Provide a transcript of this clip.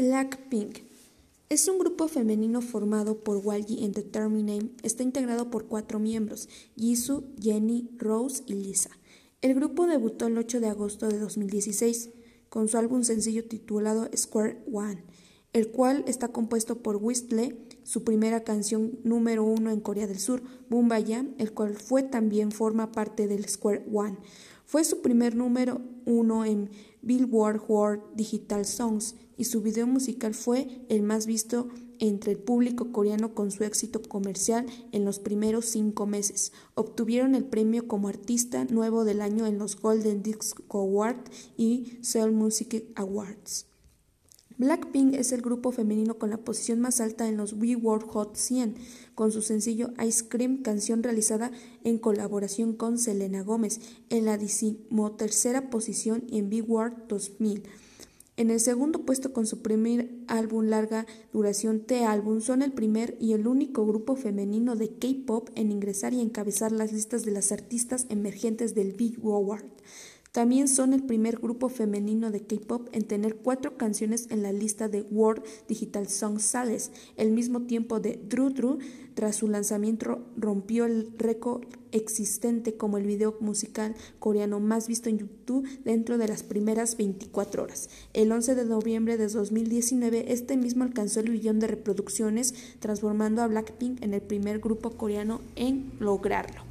Blackpink es un grupo femenino formado por Walji Entertainment. Está integrado por cuatro miembros: Jisoo, Jennie, Rose y Lisa. El grupo debutó el 8 de agosto de 2016 con su álbum sencillo titulado Square One, el cual está compuesto por Whistle, su primera canción número uno en Corea del Sur, Bumbayam, el cual fue también forma parte del Square One. Fue su primer número uno en Billboard World Digital Songs y su video musical fue el más visto entre el público coreano con su éxito comercial en los primeros cinco meses. Obtuvieron el premio como artista nuevo del año en los Golden Disc Awards y Seoul Music Awards. Blackpink es el grupo femenino con la posición más alta en los Billboard Hot 100, con su sencillo Ice Cream, canción realizada en colaboración con Selena Gómez, en la decimotercera posición en Billboard 2000. En el segundo puesto con su primer álbum larga duración T-Album, son el primer y el único grupo femenino de K-pop en ingresar y encabezar las listas de las artistas emergentes del Billboard. También son el primer grupo femenino de K-pop en tener cuatro canciones en la lista de World Digital Song Sales. El mismo tiempo de Drew Drew, tras su lanzamiento, rompió el récord existente como el video musical coreano más visto en YouTube dentro de las primeras 24 horas. El 11 de noviembre de 2019, este mismo alcanzó el billón de reproducciones, transformando a Blackpink en el primer grupo coreano en lograrlo.